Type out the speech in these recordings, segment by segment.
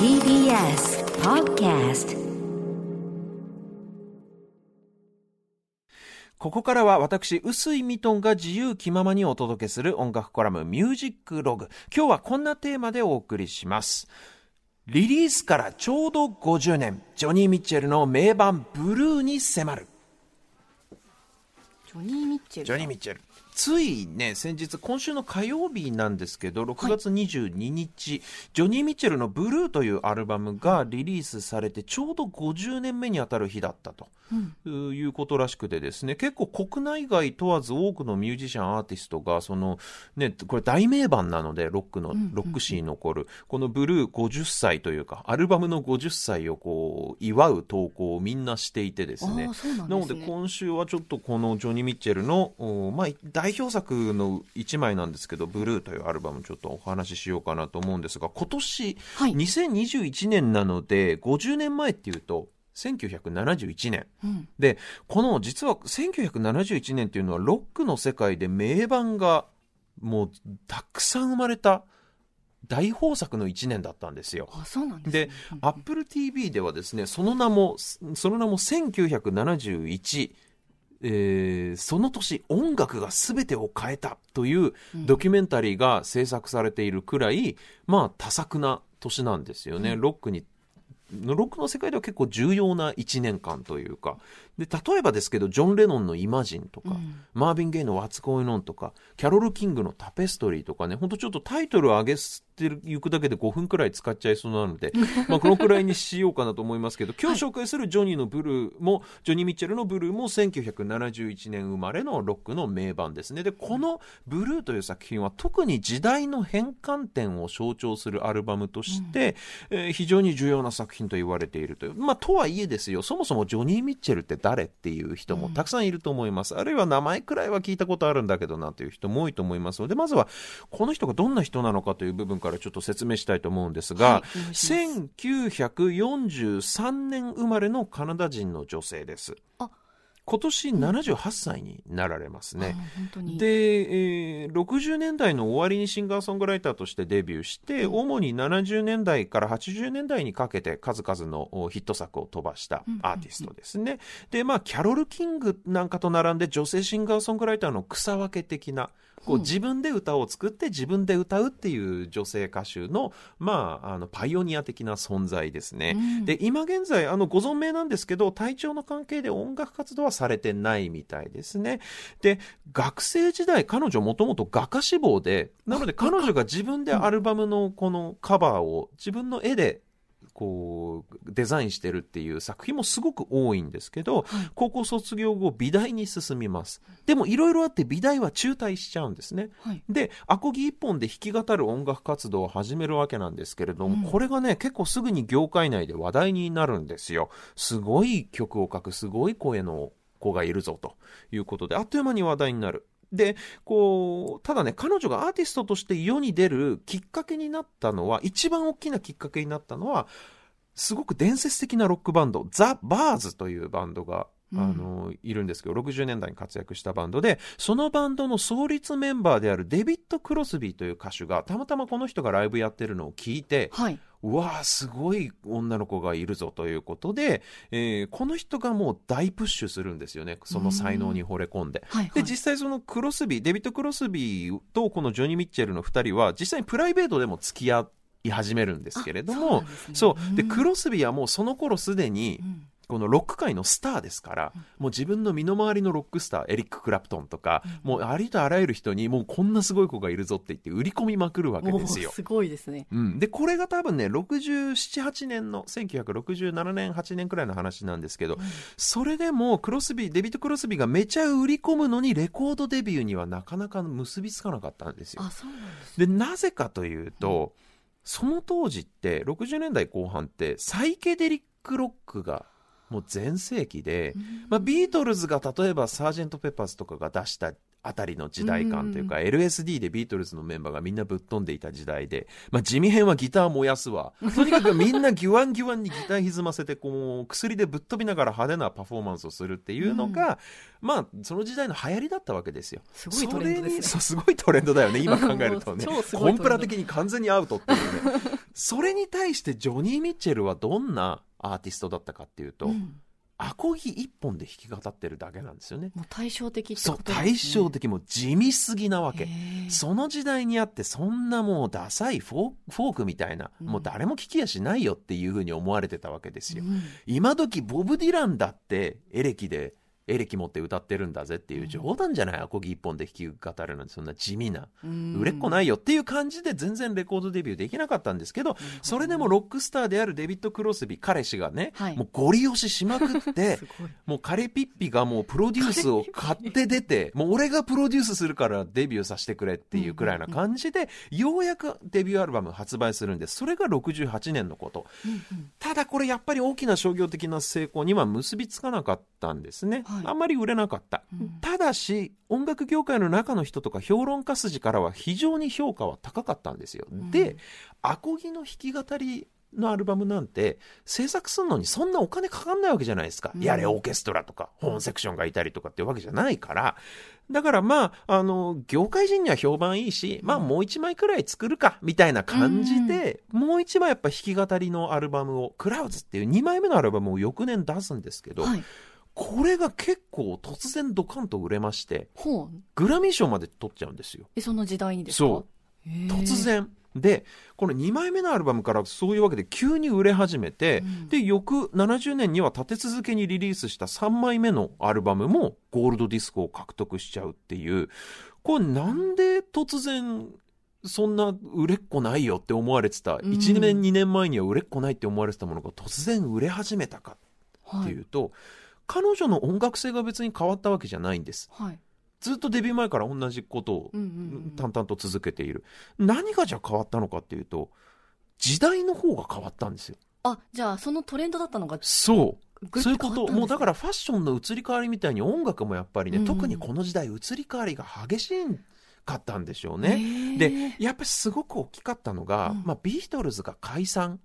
TBS Podcast ここからは私、臼井ミトンが自由気ままにお届けする音楽コラムミュージックログ。今日はこんなテーマでお送りします。リリースからちょうど50年、ジョニー・ミッチェルの名盤ブルーに迫る。ジョニー・ミッチェルジョニー・ミッチェル。ついね、先日、今週の火曜日なんですけど、6月22日、はい、ジョニー・ミッチェルのブルーというアルバムがリリースされて、ちょうど50年目にあたる日だったと、うん、いうことらしくてですね、結構国内外問わず多くのミュージシャン、アーティストが、その、ね、これ大名盤なので、ロックの、ロック史に残る、このブルー50歳というか、アルバムの50歳をこう、祝う投稿をみんなしていてですね。なすね。なので今週はちょっとこのジョニー・ミッチェルの、まあ、大代表作の1枚なんですけど、ブルーというアルバムちょっとお話ししようかなと思うんですが、今年、はい、2021年なので、50年前っていうと、1971年、うん、でこの実は1971年っていうのはロックの世界で名盤がもうたくさん生まれた大豊作の1年だったんですよ。あそうなんです、ね、で、Apple TV ではですね、その名も、その名も1971えー、その年音楽が全てを変えたというドキュメンタリーが制作されているくらい、まあ多作な年なんですよね、うん、ロックにロックの世界では結構重要な1年間というかで例えばですけどジョン・レノンの「イマジン」とか、うん、マービン・ゲイの「What's Going On」とかキャロル・キングの「タペストリー」とかねほんとちょっとタイトルを上げていくだけで5分くらい使っちゃいそうなので、まあこのくらいにしようかなと思いますけど今日紹介するジョニーのブルーも、はい、ジョニー・ミッチェルのブルーも1971年生まれのロックの名盤ですね。でこの「ブルー」という作品は特に時代の変換点を象徴するアルバムとして、うん、えー、非常に重要な作品と言われているという。まあとはいえですよそもそもジョニー・ミッチェルって誰誰っていう人もたくさんいると思います。うん、あるいは名前くらいは聞いたことあるんだけどなという人も多いと思いますので、まずはこの人がどんな人なのかという部分からちょっと説明したいと思うんですが、はい、1943年生まれのカナダ人の女性です。あ今年78歳になられますね。うん、で、えー、60年代の終わりにシンガーソングライターとしてデビューして、うん、主に70年代から80年代にかけて数々のヒット作を飛ばしたアーティストですね。で、まあ、キャロル・キングなんかと並んで女性シンガーソングライターの草分け的な、こう自分で歌を作って自分で歌うっていう女性歌手の、まあ、あのパイオニア的な存在ですね。うん、で今現在あのご存命なんですけど体調の関係で音楽活動はされてないみたいですね。で学生時代彼女もともと画家志望でなので彼女が自分でアルバムのこのカバーを自分の絵でこうデザインしてるっていう作品もすごく多いんですけど、はい、高校卒業後美大に進みます。でもいろいろあって美大は中退しちゃうんですね、はい、でアコギ一本で弾き語る音楽活動を始めるわけなんですけれども、うん、これがね結構すぐに業界内で話題になるんですよ。すごい曲を書くすごい声の子がいるぞということであっという間に話題になるで、こう、ただね、彼女がアーティストとして世に出るきっかけになったのは、一番大きなきっかけになったのは、すごく伝説的なロックバンド、ザ・バーズというバンドがあの、いるんですけど、60年代に活躍したバンドで、そのバンドの創立メンバーであるデビッド・クロスビーという歌手が、たまたまこの人がライブやってるのを聞いて、はい、うわあすごい女の子がいるぞということで、えー、この人がもう大プッシュするんですよね、その才能に惚れ込んで。はいはい、で、実際そのクロスビー、デビッド・クロスビーとこのジョニー・ミッチェルの2人は、実際にプライベートでも付き合い始めるんですけれども、そう、ね、で、クロスビーはもうその頃すでに、うんこのロック界のスターですから、もう自分の身の回りのロックスター、エリック・クラプトンとか、もうありとあらゆる人に、もうこんなすごい子がいるぞって言って売り込みまくるわけですよ。すごいですね。うん。で、これが多分ね、67、8年の、1967年、8年くらいの話なんですけど、うん、それでもクロスビー、デビッド・クロスビーがめちゃ売り込むのに、レコードデビューにはなかなか結びつかなかったんですよ。あ、そうなんです、ね、で、なぜかというと、うんその当時って60年代後半ってサイケデリックロックがもう全盛期で、まあ、ビートルズが例えばサージェント・ペッパーズとかが出したあたりの時代感というか、うん、LSD でビートルズのメンバーがみんなぶっ飛んでいた時代で、まあ、地味編はギター燃やすわ。とにかくみんなギュワンギュワンにギター歪ませて、こう、薬でぶっ飛びながら派手なパフォーマンスをするっていうのが、うん、まあ、その時代の流行りだったわけですよ。すごいトレンドですね。すごいトレンドだよね、今考えるとね。コンプラ的に完全にアウトっていうね。それに対してジョニー・ミッチェルはどんなアーティストだったかっていうと、うんアコギ一本で弾き語ってるだけなんですよね。もう対照的ね。そう、対照的、もう地味すぎなわけ。その時代にあって、そんなもうダサいフォークみたいな、うん、もう誰も聞きやしないよっていうふうに思われてたわけですよ。うん、今時ボブ・ディランだってエレキでエレキ持って歌ってるんだぜっていう冗談じゃない、アコギ一本で弾き語るなんてそんな地味な、売れっ子ないよっていう感じで全然レコードデビューできなかったんですけど、それでもロックスターであるデビッド・クロスビー、彼氏がね、もうゴリ押ししまくって、もうカレピッピがもうプロデュースを買って出て、もう俺がプロデュースするからデビューさせてくれっていうくらいな感じで、ようやくデビューアルバム発売するんです。それが68年のこと。ただこれやっぱり大きな商業的な成功には結びつかなかったんですね。あんまり売れなかった、うん、ただし音楽業界の中の人とか評論家筋からは非常に評価は高かったんですよ、うん、でアコギの弾き語りのアルバムなんて制作するのにそんなお金かかんないわけじゃないですか、うん、やれオーケストラとかホーンセクションがいたりとかっていうわけじゃないから。だからまあ、あの、業界人には評判いいし、まあもう一枚くらい作るか、みたいな感じで、うん、もう一枚やっぱ弾き語りのアルバムを、クラウズっていう2枚目のアルバムを翌年出すんですけど、はいこれが結構突然ドカンと売れまして、グラミー賞まで取っちゃうんですよ。え、その時代にですか？そう。突然。で、この2枚目のアルバムからそういうわけで急に売れ始めて、うん、で、翌70年には立て続けにリリースした3枚目のアルバムもゴールドディスクを獲得しちゃうっていう、これなんで突然そんな売れっ子ないよって思われてた、1年2年前には売れっ子ないって思われてたものが突然売れ始めたかっていうと、はい彼女の音楽性が別に変わったわけじゃないんです。はい、ずっとデビュー前から同じことを淡々と続けている、何がじゃあ変わったのかっていうと時代の方が変わったんですよ。あじゃあそのトレンドだったのがそう。そういうこと、もうだからファッションの移り変わりみたいに音楽もやっぱりね、うん、特にこの時代移り変わりが激しいんかったんでしょうね。でやっぱりすごく大きかったのが、うん、まあ、ビートルズが解散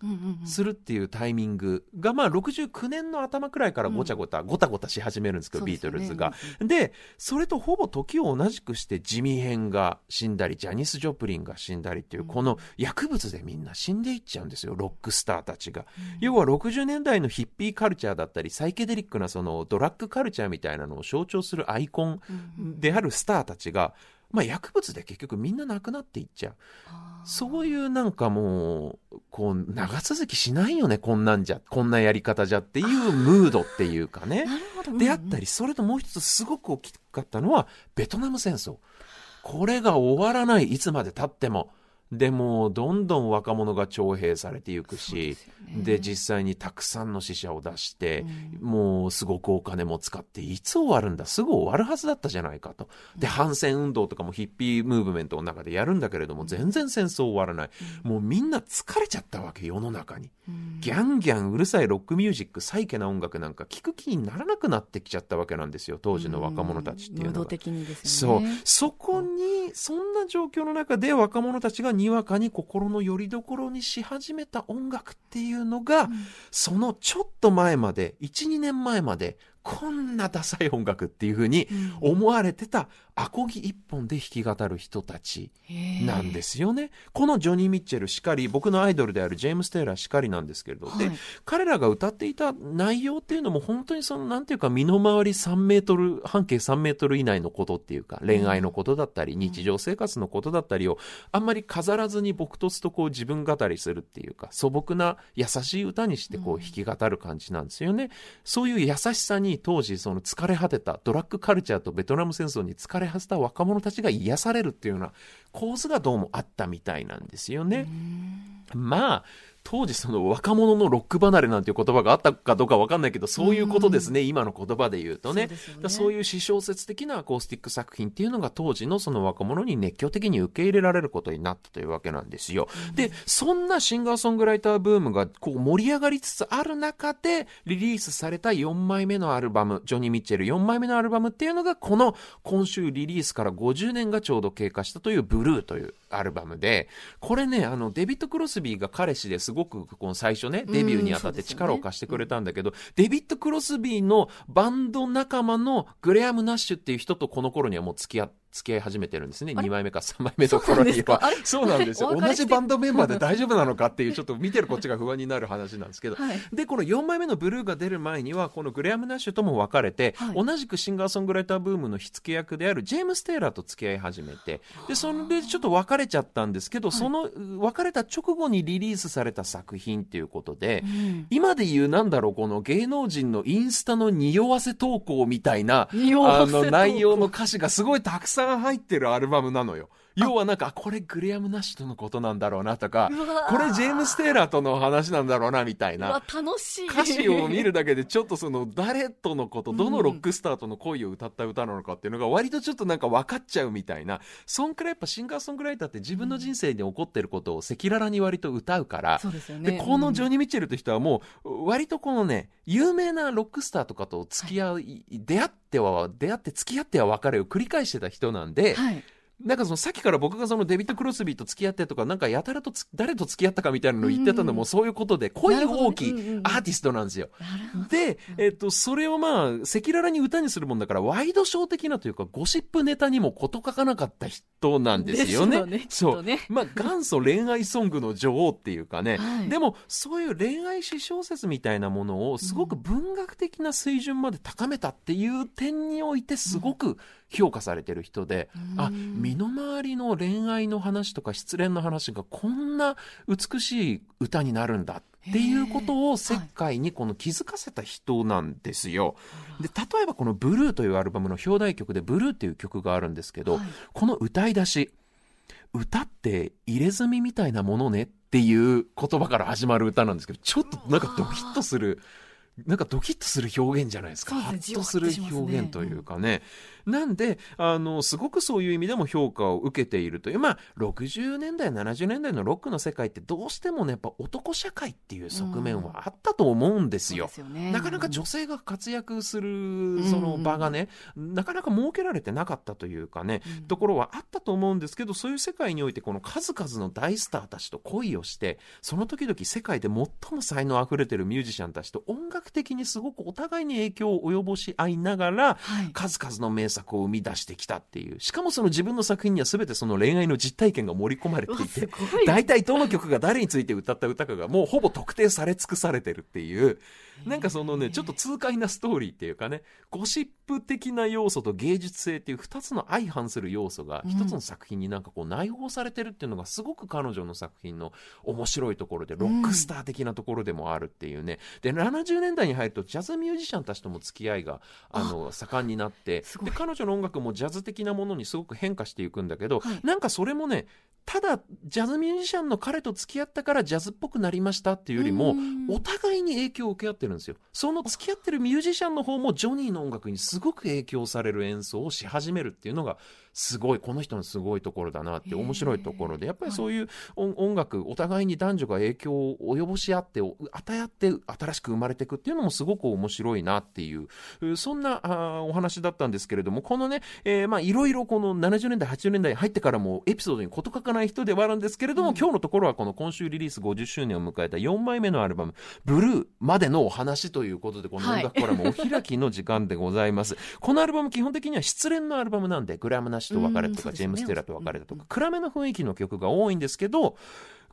するっていうタイミングが、まあ、69年の頭くらいからごちゃごた、うん、ごたごたし始めるんですけど、ビートルズが。でそれとほぼ時を同じくしてジミー・ヘンが死んだりジャニス・ジョプリンが死んだりっていう、この薬物でみんな死んでいっちゃうんですよロックスターたちが。要は60年代のヒッピーカルチャーだったりサイケデリックなそのドラッグカルチャーみたいなのを象徴するアイコンであるスターたちがまあ、薬物で結局みんな亡くなっていっちゃう。そういうなんかもう、こう、長続きしないよね、こんなんじゃ、こんなやり方じゃっていうムードっていうかね。であったり、それともう一つすごく大きかったのは、ベトナム戦争。これが終わらない、いつまで経っても。でもどんどん若者が徴兵されていくしで、ね、実際にたくさんの死者を出して、うん、もうすごくお金も使っていつ終わるんだすぐ終わるはずだったじゃないかと。で反戦運動とかもヒッピームーブメントの中でやるんだけれども全然戦争終わらない、うん、もうみんな疲れちゃったわけ世の中に、うん、ギャンギャンうるさいロックミュージックサイケな音楽なんか聞く気にならなくなってきちゃったわけなんですよ当時の若者たちっていうのは、ね、そう。そこにそんな状況の中で若者たちがにわかに心の拠り所にし始めた音楽っていうのが、うん、そのちょっと前まで12年前までこんなダサい音楽っていうふうに思われてたアコギ一本で弾き語る人たちなんですよね。このジョニー・ミッチェルしかり、僕のアイドルであるジェームス・テイラーしかりなんですけれど、はい、で、彼らが歌っていた内容っていうのも本当にその、なんていうか身の回り3メートル、半径3メートル以内のことっていうか、恋愛のことだったり、日常生活のことだったりを、あんまり飾らずに僕とすとこう自分語りするっていうか、素朴な優しい歌にしてこう弾き語る感じなんですよね。そういう優しさに当時その疲れ果てたドラッグカルチャーとベトナム戦争に疲れ果てた若者たちが癒されるっていうような構図がどうもあったみたいなんですよね。まあ当時その若者のロック離れなんていう言葉があったかどうかわかんないけど、そういうことですね、今の言葉で言うとね。そうねそういう詩小説的なアコースティック作品っていうのが当時のその若者に熱狂的に受け入れられることになったというわけなんですよ。うん、で、そんなシンガーソングライターブームがこう盛り上がりつつある中でリリースされた4枚目のアルバム、ジョニー・ミッチェル4枚目のアルバムっていうのがこの今週リリースから50年がちょうど経過したというブルーというアルバムで、これね、あの、デビッド・クロスビーが彼氏ですごくこの最初ね、デビューにあたって力を貸してくれたんだけど、ね、デビッド・クロスビーのバンド仲間のグレアム・ナッシュっていう人とこの頃にはもう付き合って、付き合い始めてるんですね。2枚目か3枚目の頃には。そうなんですよ。同じバンドメンバーで大丈夫なのかっていう、ちょっと見てるこっちが不安になる話なんですけど。はい、で、この4枚目のブルーが出る前には、このグレアム・ナッシュとも別れて、はい、同じくシンガーソングライターブームの火付け役であるジェームス・テイラーと付き合い始めて、で、それでちょっと別れちゃったんですけど、その別れた直後にリリースされた作品っていうことで、うん、今で言うなんだろう、この芸能人のインスタの匂わせ投稿みたいな、あの内容の歌詞がすごいたくさんが入ってるアルバムなのよ。要はなんか、これグレアム・ナッシュとのことなんだろうなとか、これジェームス・テイラーとの話なんだろうなみたいな。楽しい。歌詞を見るだけでちょっとその誰とのこと、どのロックスターとの恋を歌った歌なのかっていうのが割とちょっとなんか分かっちゃうみたいな。そんくらいやっぱシンガーソングライターって自分の人生に起こってることを赤裸々に割と歌うから、そうですよね。で、このジョニー・ミッチェルという人はもう、割とこのね、有名なロックスターとかと付き合い、はい、出会っては、出会って付き合っては別れを繰り返してた人なんで、はいなんかそのさっきから僕がそのデビッド・クロスビーと付き合ってとか、なんかやたらと誰と付き合ったかみたいなのを言ってたのもそういうことで、恋大きいアーティストなんですよ。で、えっと、それをまあ、赤裸々に歌にするもんだから、ワイドショー的なというか、ゴシップネタにも事書かなかった人なんですよね。ねそう。ね、まあ、元祖恋愛ソングの女王っていうかね。はい、でも、そういう恋愛詩小説みたいなものを、すごく文学的な水準まで高めたっていう点において、すごく評価されてる人で、あ、身の回りの恋愛の話とか失恋の話がこんな美しい歌になるんだっていうことを世界にこの気づかせた人なんですよ。で、例えばこのブルーというアルバムの表題曲でブルーっていう曲があるんですけど、はい、この歌い出し、歌って入れ墨みたいなものねっていう言葉から始まる歌なんですけど、ちょっとなんかドキッとする。なんかドキッとする表現じゃないですか。ハッとする表現というかね。なんで、あの、すごくそういう意味でも評価を受けているという、まあ、60年代、70年代のロックの世界ってどうしてもね、やっぱ男社会っていう側面はあったと思うんですよ。うんね、なかなか女性が活躍する、その場がね、うん、なかなか設けられてなかったというかね、うん、ところはあったと思うんですけど、そういう世界においてこの数々の大スターたちと恋をして、その時々世界で最も才能あふれてるミュージシャンたちと音楽的にすごくお互いに影響を及ぼし合いながら、はい、数々の名作を生み出してきたっていう。しかもその自分の作品には全てその恋愛の実体験が盛り込まれていて、大体どの曲が誰について歌った歌かがもうほぼ特定され尽くされてるっていう、なんかそのね、ちょっと痛快なストーリーっていうかね、ゴシップ的な要素と芸術性っていう二つの相反する要素が一つの作品になんかこう内包されてるっていうのがすごく彼女の作品の面白いところで、ロックスター的なところでもあるっていうね。で、70年代に入るとジャズミュージシャンたちとも付き合いが、あの、盛んになって、で、彼女の音楽もジャズ的なものにすごく変化していくんだけど、はい、なんかそれもね、ただ、ジャズミュージシャンの彼と付き合ったからジャズっぽくなりましたっていうよりも、お互いに影響を受け合ってるんですよ。その付き合ってるミュージシャンの方もジョニーの音楽にすごく影響される演奏をし始めるっていうのが、すごい、この人のすごいところだなって面白いところで、やっぱりそういう音楽、お互いに男女が影響を及ぼし合って、与え合って新しく生まれていくっていうのもすごく面白いなっていう、そんなあお話だったんですけれども、このね、えー、まあいろいろこの70年代、80年代入ってからもエピソードに事欠かない人ではあるんですけれども、うん、今日のところはこの今週リリース50周年を迎えた4枚目のアルバム、ブルーまでのお話ということで、この音楽コラムお開きの時間でございます。はい、このアルバム基本的には失恋のアルバムなんで、グラムなしと別れとか、ジェームス・テラと別れたとか、暗めの雰囲気の曲が多いんですけど、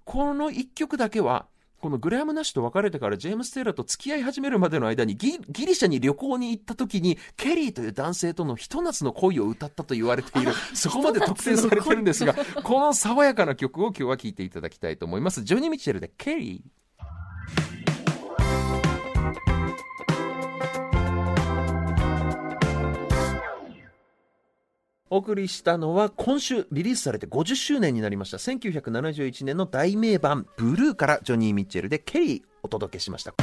この1曲だけは、このグラムナッシュと別れてからジェームス・テイラーと付き合い始めるまでの間にギリシャに旅行に行った時にケリーという男性とのひと夏の恋を歌ったと言われているそこまで特定されてるんですがこの爽やかな曲を今日は聴いていただきたいと思います。ジョニー・ミッチェルでケリーお送りしたのは今週リリースされて50周年になりました1971年の大名版「ブルー」からジョニー・ミッチェルで「ケリー」お届けしました。